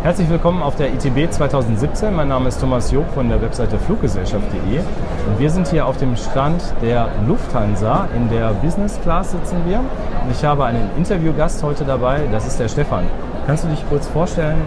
Herzlich willkommen auf der ITB 2017. Mein Name ist Thomas Job von der Webseite fluggesellschaft.de und wir sind hier auf dem Stand der Lufthansa. In der Business Class sitzen wir und ich habe einen Interviewgast heute dabei, das ist der Stefan. Kannst du dich kurz vorstellen,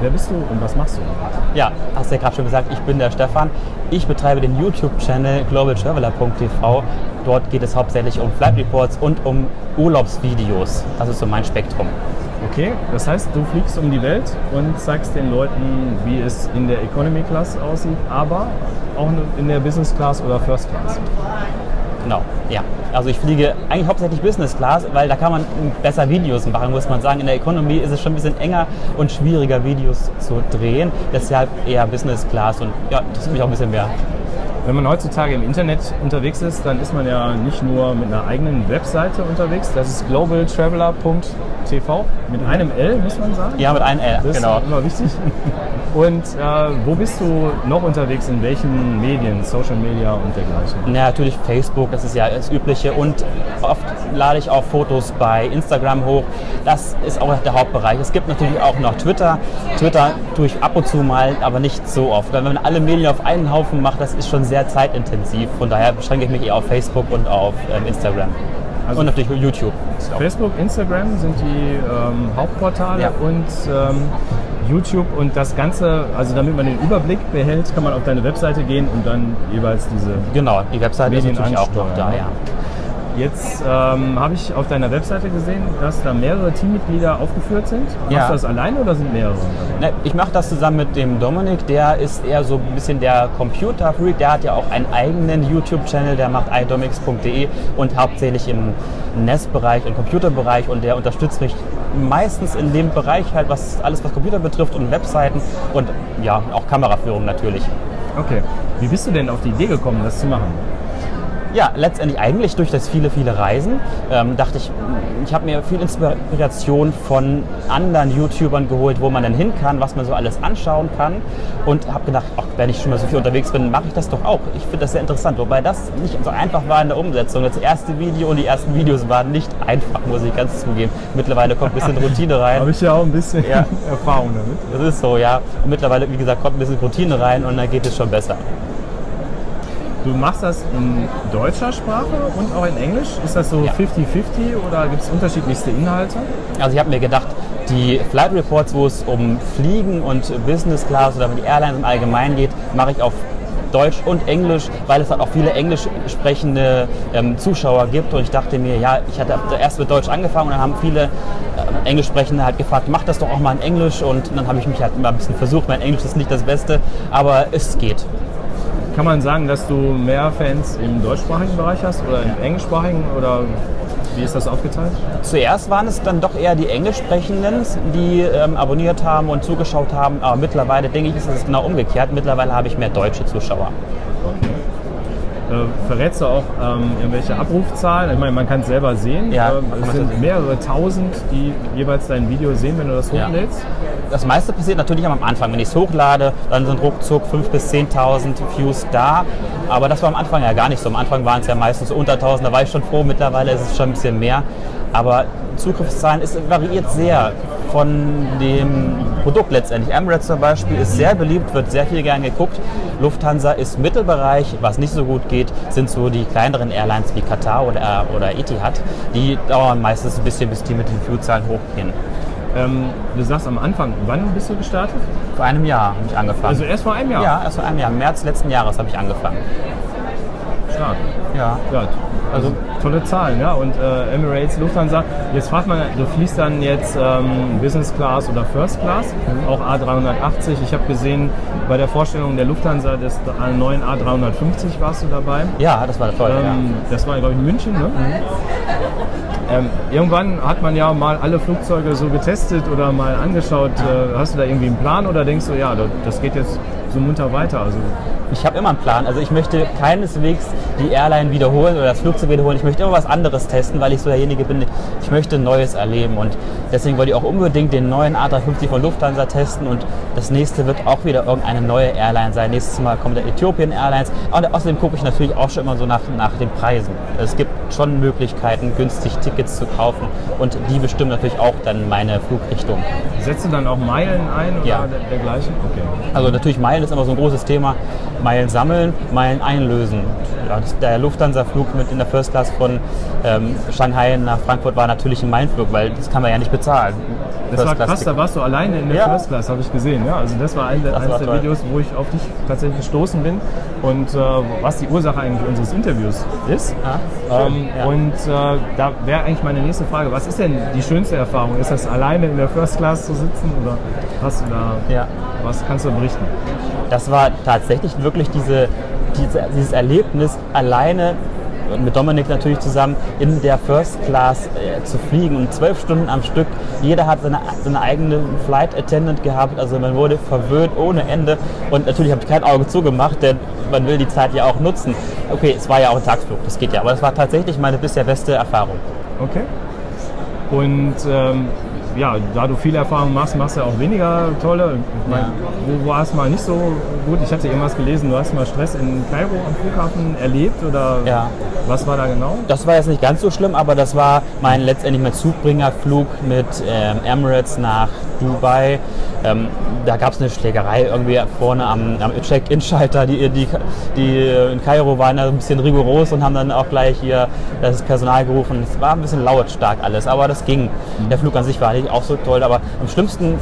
wer bist du und was machst du? Ja, hast du ja gerade schon gesagt, ich bin der Stefan. Ich betreibe den YouTube-Channel globaltraveler.tv. Dort geht es hauptsächlich um Flight Reports und um Urlaubsvideos. Das ist so mein Spektrum. Okay, das heißt, du fliegst um die Welt und zeigst den Leuten, wie es in der Economy Class aussieht, aber auch in der Business Class oder First Class. Genau, ja. Also ich fliege eigentlich hauptsächlich Business Class, weil da kann man besser Videos machen, muss man sagen. In der Economy ist es schon ein bisschen enger und schwieriger, Videos zu drehen. Deshalb eher Business Class und ja, das ist mich auch ein bisschen mehr. Wenn man heutzutage im Internet unterwegs ist, dann ist man ja nicht nur mit einer eigenen Webseite unterwegs. Das ist globaltraveler.tv mit einem L, muss man sagen. Ja, mit einem L, das genau. ist immer wichtig. Und äh, wo bist du noch unterwegs? In welchen Medien? Social Media und dergleichen? Ja, natürlich Facebook, das ist ja das Übliche. Und oft lade ich auch Fotos bei Instagram hoch. Das ist auch der Hauptbereich. Es gibt natürlich auch noch Twitter. Twitter tue ich ab und zu mal, aber nicht so oft. Weil wenn man alle Medien auf einen Haufen macht, das ist schon sehr zeitintensiv. Von daher beschränke ich mich eher auf Facebook und auf ähm, Instagram. Also und natürlich YouTube. Facebook, Instagram sind die ähm, Hauptportale Ja. und ähm, YouTube und das Ganze, also damit man den Überblick behält, kann man auf deine Webseite gehen und dann jeweils diese Genau, die Webseite ist Medien natürlich auch noch da, ne? ja. Jetzt ähm, habe ich auf deiner Webseite gesehen, dass da mehrere Teammitglieder aufgeführt sind. Ja. Machst du das alleine oder sind mehrere? Ne, Ich mache das zusammen mit dem Dominik, der ist eher so ein bisschen der Computer-Freak, der hat ja auch einen eigenen YouTube-Channel, der macht idomix.de und hauptsächlich im NES-Bereich und Computerbereich und der unterstützt mich meistens in dem Bereich halt, was alles was Computer betrifft und Webseiten und ja, auch Kameraführung natürlich. Okay. Wie bist du denn auf die Idee gekommen, das zu machen? Ja, letztendlich eigentlich durch das viele, viele Reisen ähm, dachte ich, ich habe mir viel Inspiration von anderen YouTubern geholt, wo man dann hin kann, was man so alles anschauen kann und habe gedacht, ach, wenn ich schon mal so viel unterwegs bin, mache ich das doch auch. Ich finde das sehr interessant, wobei das nicht so einfach war in der Umsetzung. Das erste Video und die ersten Videos waren nicht einfach, muss ich ganz zugeben. Mittlerweile kommt ein bisschen Routine rein. Habe ich ja auch ein bisschen Ja. Erfahrung damit. Das ist so, ja. Und mittlerweile, wie gesagt, kommt ein bisschen Routine rein und dann geht es schon besser. Du machst das in deutscher Sprache und auch in Englisch. Ist das so Ja. 50-50 oder gibt es unterschiedlichste Inhalte? Also ich habe mir gedacht, die Flight Reports, wo es um Fliegen und Business Class oder um die Airlines im Allgemeinen geht, mache ich auf Deutsch und Englisch, weil es halt auch viele englisch sprechende ähm, Zuschauer gibt. Und ich dachte mir, ja, ich hatte erst mit Deutsch angefangen und dann haben viele ähm, Englisch sprechende halt gefragt, mach das doch auch mal in Englisch. Und dann habe ich mich halt mal ein bisschen versucht. Mein Englisch ist nicht das Beste, aber es geht. Kann man sagen, dass du mehr Fans im deutschsprachigen Bereich hast oder im englischsprachigen oder wie ist das aufgeteilt? Zuerst waren es dann doch eher die Englischsprechenden, die ähm, abonniert haben und zugeschaut haben. Aber mittlerweile denke ich, ist es genau umgekehrt. Mittlerweile habe ich mehr deutsche Zuschauer. Äh, verrätst du auch ähm, irgendwelche Abrufzahlen? Ich meine, man kann es selber sehen. Ja, Ähm, es sind mehrere tausend, die jeweils dein Video sehen, wenn du das Ja. Das meiste passiert natürlich am Anfang. Wenn ich es hochlade, dann sind ruckzuck 5.000 bis 10.000 Views da. Aber das war am Anfang ja gar nicht so. Am Anfang waren es ja meistens unter 1.000. Da war ich schon froh. Mittlerweile ist es schon ein bisschen mehr. Aber Zugriffszahlen ist, variiert sehr von dem Produkt letztendlich. Emirates zum Beispiel ist sehr beliebt, wird sehr viel gern geguckt. Lufthansa ist Mittelbereich. Was nicht so gut geht, sind so die kleineren Airlines wie Qatar oder, oder Etihad. Die dauern meistens ein bisschen, bis die mit den Viewzahlen hochgehen. Ähm, du sagst am Anfang, wann bist du gestartet? Vor einem Jahr habe ich angefangen. Also erst vor einem Jahr? Ja, erst vor einem Jahr. Im März letzten Jahres habe ich angefangen. Stark. Ja. Ja, also tolle Zahlen, ja. Und äh, Emirates, Lufthansa, jetzt fragt man, du fliegst dann jetzt ähm, Business Class oder First Class, auch A380. Ich habe gesehen, bei der Vorstellung der Lufthansa des neuen A350 warst du dabei. Ja, das war toll. Ähm, Das war, glaube ich, in München, ne? Ähm, irgendwann hat man ja mal alle Flugzeuge so getestet oder mal angeschaut. Äh, hast du da irgendwie einen Plan oder denkst du, ja, das- das geht jetzt so munter weiter? Also. Ich habe immer einen Plan. Also ich möchte keineswegs die Airline wiederholen oder das Flugzeug wiederholen. Ich möchte immer was anderes testen, weil ich so derjenige bin. Ich möchte Neues erleben und deswegen wollte ich auch unbedingt den neuen A350 von Lufthansa testen und das nächste wird auch wieder irgendeine neue Airline sein. Nächstes Mal kommt der Ethiopian Airlines. Und außerdem gucke ich natürlich auch schon immer so nach, nach den Preisen. Es gibt schon Möglichkeiten, günstig Tickets zu kaufen und die bestimmen natürlich auch dann meine Flugrichtung. Setzt du dann auch Meilen ein oder Ja. der, dergleichen? Okay. Also natürlich Meilen ist immer so ein großes Thema. Meilen sammeln, Meilen einlösen. Ja, der Lufthansa-Flug mit in der First Class von ähm, Shanghai nach Frankfurt war natürlich ein Meilenflug, weil das kann man ja nicht bezahlen. Das war First Class krass, da warst du alleine in der Ja. First Class, habe ich gesehen. Ja? Also das war ein, Das eines war der toll. Videos, wo ich auf dich tatsächlich gestoßen bin und äh, was die Ursache eigentlich unseres Interviews ist. Ah, ähm, ja. Und äh, da wäre eigentlich meine nächste Frage, was ist denn die schönste Erfahrung? Ist das alleine in der First Class zu sitzen oder hast du da, Ja. was kannst du berichten? Das war tatsächlich wirklich diese, diese, dieses Erlebnis, alleine und mit Dominik natürlich zusammen in der First Class äh, zu fliegen und zwölf Stunden am Stück. Jeder hat seine, seine eigene Flight Attendant gehabt, also man wurde verwöhnt ohne Ende und natürlich habe ich kein Auge zugemacht, denn man will die Zeit ja auch nutzen. Okay, es war ja auch ein Tagsflug, das geht ja, aber das war tatsächlich meine bisher beste Erfahrung. Okay. Und ähm, ja, da du viel Erfahrung machst, machst du auch weniger tolle. Mein, Ja. wo war es mal nicht so gut? Ich hatte irgendwas gelesen, du hast mal Stress in Kairo am Flughafen erlebt oder Ja. was war da genau? Das war jetzt nicht ganz so schlimm, aber das war mein letztendlich mein Zugbringerflug mit ähm, Emirates nach Dubai. Ähm, da gab es eine Schlägerei irgendwie vorne am, am Check-In-Schalter. Die, die, die in Kairo waren da ein bisschen rigoros und haben dann auch gleich hier das Personal gerufen. Es war ein bisschen lautstark alles, aber das ging. Der Flug an sich war nicht auch so toll, aber am schlimmsten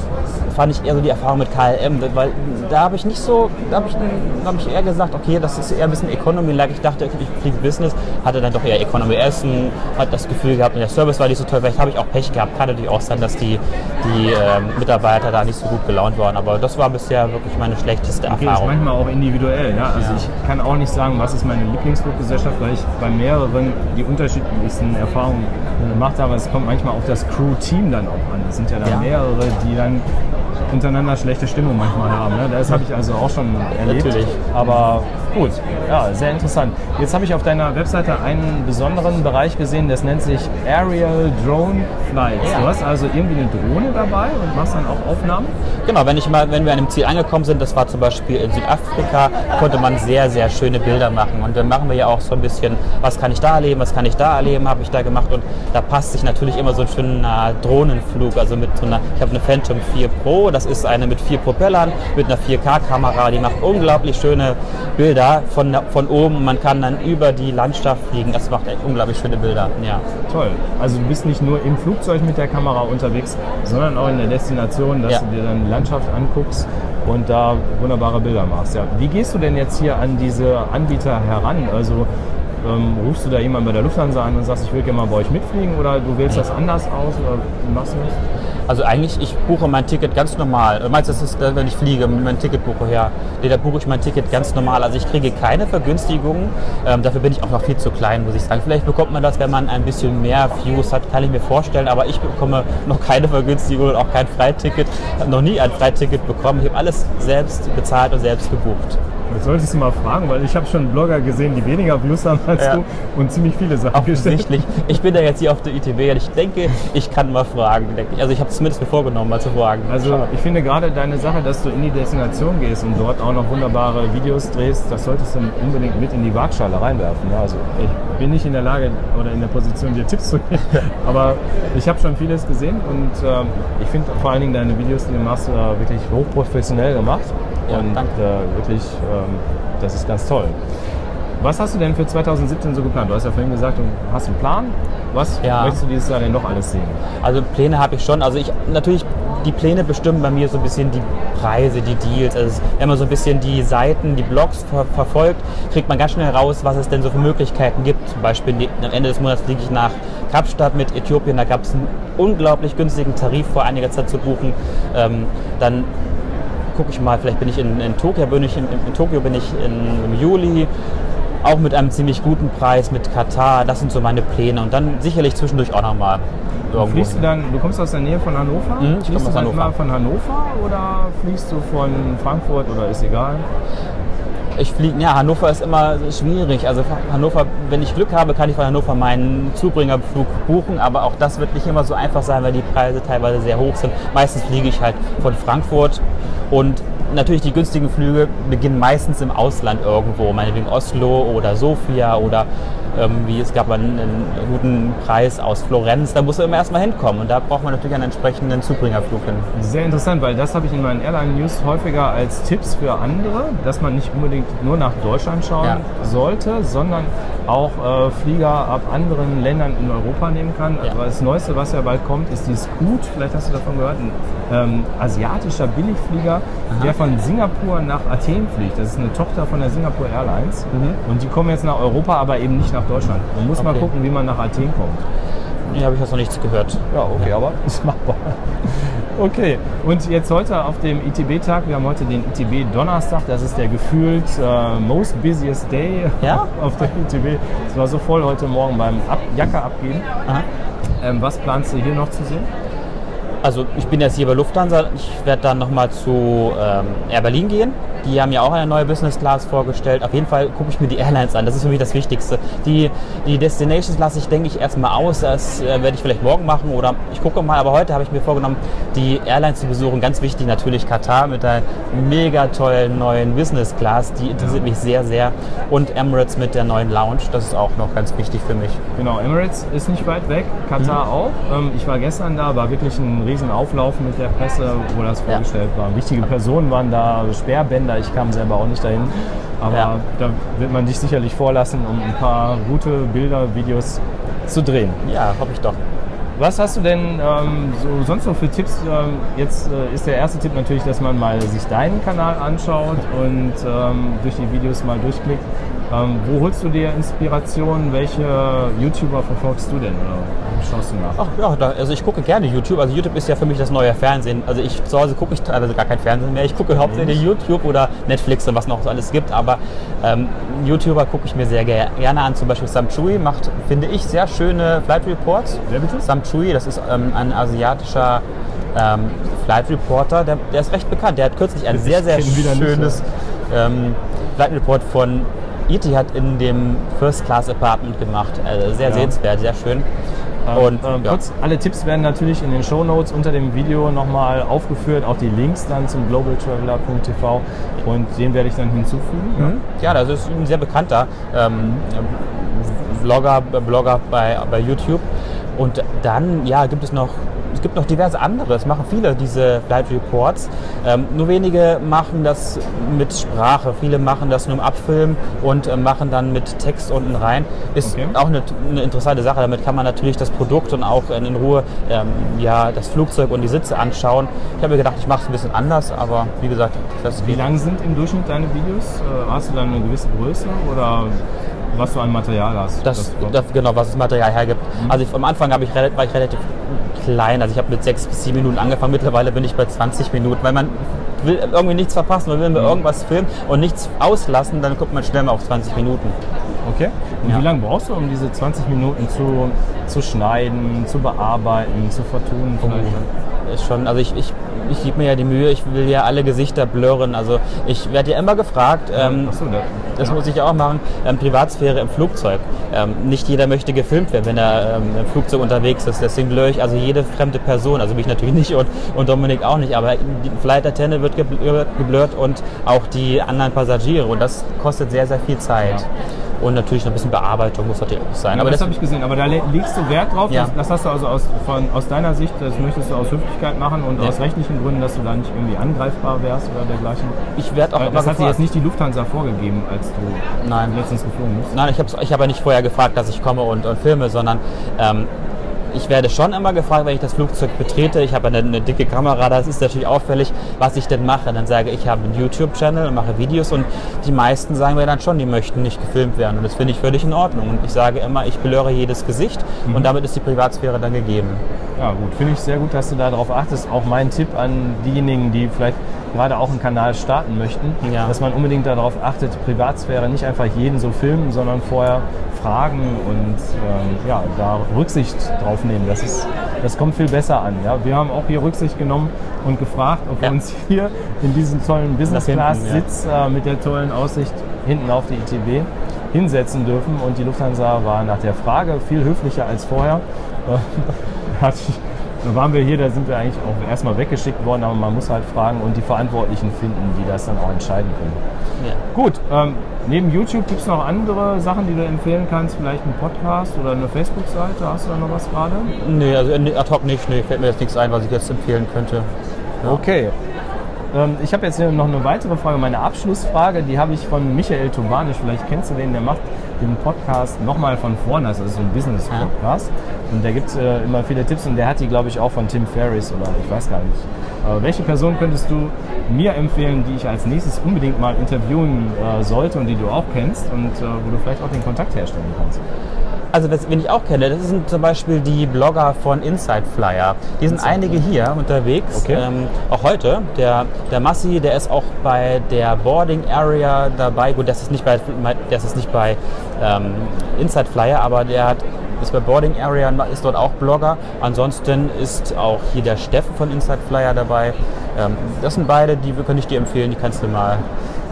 fand ich eher so die Erfahrung mit KLM, weil da habe ich nicht so, da habe ich, da hab ich eher gesagt, okay, das ist eher ein bisschen Economy-like. Ich dachte, okay, ich fliege Business, hatte dann doch eher Economy Essen, hat das Gefühl gehabt, der Service war nicht so toll, vielleicht habe ich auch Pech gehabt. Kann natürlich auch sein, dass die, die ähm, Mitarbeiter da nicht so gut gelaunt waren, aber das war bisher wirklich meine schlechteste Okay, ist Erfahrung. manchmal auch individuell. Ja? Also Ja. ich kann auch nicht sagen, was ist meine Lieblingsfluggesellschaft, weil ich bei mehreren die unterschiedlichsten Erfahrungen gemacht habe. Es kommt manchmal auf das Crew-Team dann auch an. Es sind ja dann Ja. mehrere, die dann untereinander schlechte Stimmung manchmal haben. Ne? Das habe ich also auch schon erlebt. Natürlich. Aber gut, ja, sehr interessant. Jetzt habe ich auf deiner Webseite einen besonderen Bereich gesehen, das nennt sich Aerial Drone Flights. Ja. Du hast also irgendwie eine Drohne dabei und machst dann auch Aufnahmen? Genau, wenn, ich mal, wenn wir an dem Ziel angekommen sind, das war zum Beispiel in Südafrika, konnte man sehr, sehr schöne Bilder machen. Und dann machen wir ja auch so ein bisschen, was kann ich da erleben, was kann ich da erleben, habe ich da gemacht. Und da passt sich natürlich immer so ein schöner Drohnenflug. Also mit so einer, ich habe eine Phantom 4 Pro, das ist eine mit vier Propellern, mit einer 4K-Kamera, die macht unglaublich schöne Bilder von, von oben. Man kann dann über die Landschaft fliegen. Das macht echt unglaublich schöne Bilder. Ja. Toll. Also du bist nicht nur im Flugzeug mit der Kamera unterwegs, sondern auch in der Destination, dass Ja. du dir dann die Landschaft anguckst und da wunderbare Bilder machst. Ja. Wie gehst du denn jetzt hier an diese Anbieter heran? Also ähm, rufst du da jemanden bei der Lufthansa an und sagst, ich will gerne mal bei euch mitfliegen oder du wählst das anders aus oder machst du das? Also eigentlich, ich buche mein Ticket ganz normal. Du meinst, das ist, äh, wenn ich fliege, mein Ticket buche, ja. Nee, da buche ich mein Ticket ganz normal. Also ich kriege keine Vergünstigungen. Ähm, dafür bin ich auch noch viel zu klein, muss ich sagen. Vielleicht bekommt man das, wenn man ein bisschen mehr Views hat, kann ich mir vorstellen. Aber ich bekomme noch keine Vergünstigung und auch kein Freiticket. Ich habe noch nie ein Freiticket bekommen. Ich habe alles selbst bezahlt und selbst gebucht. Das solltest du mal fragen, weil ich habe schon Blogger gesehen, die weniger Views haben als Ja. du und ziemlich viele Sachen gestellt. Offensichtlich. Ich bin ja jetzt hier auf der ITB und ich denke, ich kann mal fragen. Also ich habe es zumindest mir vorgenommen, mal zu fragen. Also ich finde gerade deine Sache, dass du in die Destination gehst und dort auch noch wunderbare Videos drehst, das solltest du unbedingt mit in die Waagschale reinwerfen. Also ich bin nicht in der Lage oder in der Position, dir Tipps zu geben, aber ich habe schon vieles gesehen und ähm, ich finde vor allen Dingen deine Videos, die du machst, äh, wirklich hochprofessionell gemacht Ja, und danke. äh, wirklich, ähm, das ist ganz toll. Was hast du denn für 2017 so geplant? Du hast ja vorhin gesagt, du hast einen Plan. Was Ja. möchtest du dieses Jahr denn noch alles sehen? Also Pläne habe ich schon. Also ich natürlich die Pläne bestimmen bei mir so ein bisschen die Preise, die Deals. Also wenn man so ein bisschen die Seiten, die Blogs ver verfolgt, kriegt man ganz schnell raus, was es denn so für Möglichkeiten gibt. Zum Beispiel die- am Ende des Monats fliege ich nach Kapstadt mit Äthiopien. Da gab es einen unglaublich günstigen Tarif vor einiger Zeit zu buchen. Ähm, dann gucke ich mal, vielleicht bin ich in, in Tokio, bin ich in, in Tokio bin ich in, im Juli, auch mit einem ziemlich guten Preis mit Katar. Das sind so meine Pläne und dann sicherlich zwischendurch auch nochmal irgendwo. Fliegst du dann, du kommst aus der Nähe von Hannover? Mhm, ich fliegst komme du Hannover. von Hannover oder fliegst du von Frankfurt oder ist egal? Ich fliege, ja, Hannover ist immer schwierig. Also Hannover, wenn ich Glück habe, kann ich von Hannover meinen Zubringerflug buchen, aber auch das wird nicht immer so einfach sein, weil die Preise teilweise sehr hoch sind. Meistens fliege ich halt von Frankfurt und natürlich die günstigen Flüge beginnen meistens im Ausland irgendwo, meinetwegen Oslo oder Sofia oder irgendwie, es gab einen, einen guten Preis aus Florenz, da muss man immer erstmal hinkommen und da braucht man natürlich einen entsprechenden Zubringerflug hin. Sehr interessant, weil das habe ich in meinen Airline-News häufiger als Tipps für andere, dass man nicht unbedingt nur nach Deutschland schauen Ja. sollte, sondern auch äh, Flieger ab anderen Ländern in Europa nehmen kann. Ja. Aber das Neueste, was ja bald kommt, ist die Scoot, vielleicht hast du davon gehört, ein ähm, asiatischer Billigflieger, der von Singapur nach Athen fliegt. Das ist eine Tochter von der Singapore Airlines und die kommen jetzt nach Europa, aber eben nicht nach Deutschland. Man muss mal Okay. gucken, wie man nach Athen kommt. Hier habe ich jetzt noch nichts gehört. Ja, okay, aber ist machbar. Okay, und jetzt heute auf dem ITB-Tag, wir haben heute den ITB-Donnerstag, das ist der gefühlt äh, most busiest day Ja? auf der ITB. Es war so voll heute Morgen beim Ab Jacke abgeben. Ähm, was planst du hier noch zu sehen? Also ich bin jetzt hier bei Lufthansa. Ich werde dann nochmal zu ähm, Air Berlin gehen. Die haben ja auch eine neue Business Class vorgestellt. Auf jeden Fall gucke ich mir die Airlines an. Das ist für mich das Wichtigste. Die, die Destinations lasse ich, denke ich, erstmal aus. Das äh, werde ich vielleicht morgen machen oder ich gucke mal. Aber heute habe ich mir vorgenommen, die Airlines zu besuchen. Ganz wichtig natürlich Katar mit der mega tollen neuen Business Class. Die interessiert mich sehr, sehr. Und Emirates mit der neuen Lounge. Das ist auch noch ganz wichtig für mich. Genau, Emirates ist nicht weit weg, Katar auch. Ähm, ich war gestern da, war wirklich ein riesen Auflauf mit der Presse, wo das Ja. vorgestellt war. Wichtige Personen waren da, Sperrbänder, ich kam selber auch nicht dahin. Aber Ja. da wird man dich sicherlich vorlassen, um ein paar gute Bilder, Videos zu drehen. Ja, hoffe ich doch. Was hast du denn ähm, so, sonst noch für Tipps? Ähm, jetzt äh, ist der erste Tipp natürlich, dass man mal sich deinen Kanal anschaut und ähm, durch die Videos mal durchklickt. Ähm, wo holst du dir Inspiration? Welche YouTuber verfolgst du denn oder schaust du nach? Ach ja, da, also ich gucke gerne YouTube. Also YouTube ist ja für mich das neue Fernsehen. Also ich zu Hause gucke ich teilweise gar kein Fernsehen mehr. Ich gucke hauptsächlich YouTube oder Netflix und was noch so alles gibt. Aber ähm, YouTuber gucke ich mir sehr ger- gerne an. Zum Beispiel Sam Chui macht, finde ich, sehr schöne Flight Reports. Wer bitte? Sam Chui, das ist ähm, ein asiatischer ähm, Flight Reporter. Der, der ist recht bekannt. Der hat kürzlich ein Ich sehr, sehr wieder nicht, schönes ähm, Flight Report von Etihad in dem First Class Apartment gemacht. Also sehr Ja. sehenswert, sehr schön. Und ähm, ja. kurz, alle Tipps werden natürlich in den Show Notes unter dem Video nochmal aufgeführt, auch die Links dann zum globaltraveler.tv und den werde ich dann hinzufügen. Mhm. Ja, das ist ein sehr bekannter ähm, Vlogger, Blogger bei, bei YouTube. Und dann, ja, gibt es noch, es gibt noch diverse andere. Es machen viele diese Flight Reports. Ähm, nur wenige machen das mit Sprache. Viele machen das nur im Abfilm und äh, machen dann mit Text unten rein. Ist Okay. auch eine, eine interessante Sache. Damit kann man natürlich das Produkt und auch in, in Ruhe ähm, ja, das Flugzeug und die Sitze anschauen. Ich habe mir gedacht, ich mache es ein bisschen anders, aber wie gesagt, das Wie lang sind im Durchschnitt deine Videos? Äh, Hast du dann eine gewisse Größe oder was du an Material hast? Das, das, genau, was das Material hergibt. Mhm. Also ich, am Anfang habe ich, war ich relativ klein, also ich habe mit sechs bis sieben Minuten angefangen, mittlerweile bin ich bei 20 Minuten, weil man will irgendwie nichts verpassen, man will Mhm. irgendwas filmen und nichts auslassen, dann kommt man schnell mal auf 20 Minuten. Okay. Und Ja. wie lange brauchst du, um diese 20 Minuten zu, zu schneiden, zu bearbeiten, zu vielleicht? Ist schon, also ich, ich, ich gebe mir ja die Mühe, ich will ja alle Gesichter blurren, also ich werde ja immer gefragt, ähm, Ach so, da, Das muss ich auch machen. Ähm, Privatsphäre im Flugzeug. Ähm, nicht jeder möchte gefilmt werden, wenn er ähm, im Flugzeug unterwegs ist. Deswegen blöre ich also jede fremde Person, also mich natürlich nicht und, und Dominik auch nicht, aber die Flight Attendant wird gebl- geblurrt und auch die anderen Passagiere und das kostet sehr, sehr viel Zeit. Ja. Und natürlich noch ein bisschen Bearbeitung muss natürlich auch sein. Ja, aber das das, habe ich gesehen, aber da le- legst du Wert drauf. Ja. Das, das hast du also aus, von, aus deiner Sicht, das möchtest du aus Höflichkeit machen und Ja. aus rechtlichen Gründen, dass du da nicht irgendwie angreifbar wärst oder dergleichen. ich werde auch Äh, das hat dir jetzt nicht die Lufthansa vorgegeben, als du Nein. letztens geflogen bist. Nein, ich habe ich hab ja nicht vorher gefragt, dass ich komme und, und filme, sondern ähm, ich werde schon immer gefragt, wenn ich das Flugzeug betrete. Ich habe eine, eine dicke Kamera, das ist natürlich auffällig, was ich denn mache. Dann sage ich, ich habe einen YouTube-Channel und mache Videos und die meisten sagen mir dann schon, die möchten nicht gefilmt werden. Und das finde ich völlig in Ordnung. Und ich sage immer, ich blöre jedes Gesicht und damit ist die Privatsphäre dann gegeben. Ja, gut, finde ich sehr gut, dass du darauf achtest. Auch mein Tipp an diejenigen, die vielleicht gerade auch einen Kanal starten möchten, Ja. dass man unbedingt darauf achtet, Privatsphäre nicht einfach jeden so filmen, sondern vorher fragen und ähm, ja, da Rücksicht drauf nehmen. Das, ist, das kommt viel besser an. Ja? Wir haben auch hier Rücksicht genommen und gefragt, ob wir Ja. uns hier in diesem tollen Business hinten, Class ja. Sitz äh, mit der tollen Aussicht hinten auf die ITB hinsetzen dürfen. Und die Lufthansa war nach der Frage viel höflicher als vorher. Hat Da waren wir hier, da sind wir eigentlich auch erstmal weggeschickt worden, aber man muss halt fragen und die Verantwortlichen finden, die das dann auch entscheiden können. Ja. Gut, ähm, neben YouTube gibt es noch andere Sachen, die du empfehlen kannst, vielleicht einen Podcast oder eine Facebook-Seite, hast du da noch was gerade? Nee, also äh, ad hoc nicht. Nee, fällt mir jetzt nichts ein, was ich jetzt empfehlen könnte. Ja. Okay. Ähm, ich habe jetzt hier noch eine weitere Frage, meine Abschlussfrage, die habe ich von Michael Tobanisch, vielleicht kennst du den, der macht den Podcast nochmal von vorne, das ist so ein Business-Podcast. Und da gibt es äh, immer viele Tipps und der hat die, glaube ich, auch von Tim Ferriss oder ich weiß gar nicht. Aber welche Person könntest du mir empfehlen, die ich als nächstes unbedingt mal interviewen äh, sollte und die du auch kennst und äh, wo du vielleicht auch den Kontakt herstellen kannst? Also was, wen ich auch kenne, das sind zum Beispiel die Blogger von Inside Flyer. Die sind Inside einige hier unterwegs, Okay. ähm, auch heute. Der, der Massi, der ist auch bei der Boarding Area dabei. Gut, das ist nicht bei, das ist nicht bei ähm, Inside Flyer, aber der hat, ist bei Boarding Area, ist dort auch Blogger. Ansonsten ist auch hier der Steffen von Inside Flyer dabei. Ähm, das sind beide, die könnte ich dir empfehlen, die kannst du mal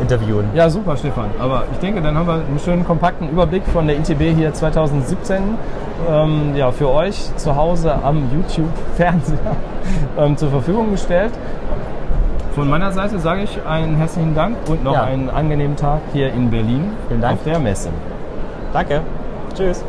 interviewen. Ja, super, Stefan. Aber ich denke, dann haben wir einen schönen kompakten Überblick von der ITB hier 2017 ähm, ja, für euch zu Hause am YouTube-Fernseher ähm, zur Verfügung gestellt. Von meiner Seite sage ich einen herzlichen Dank und noch Ja. einen angenehmen Tag hier in Berlin Vielen Dank. auf der Messe. Danke. Tschüss.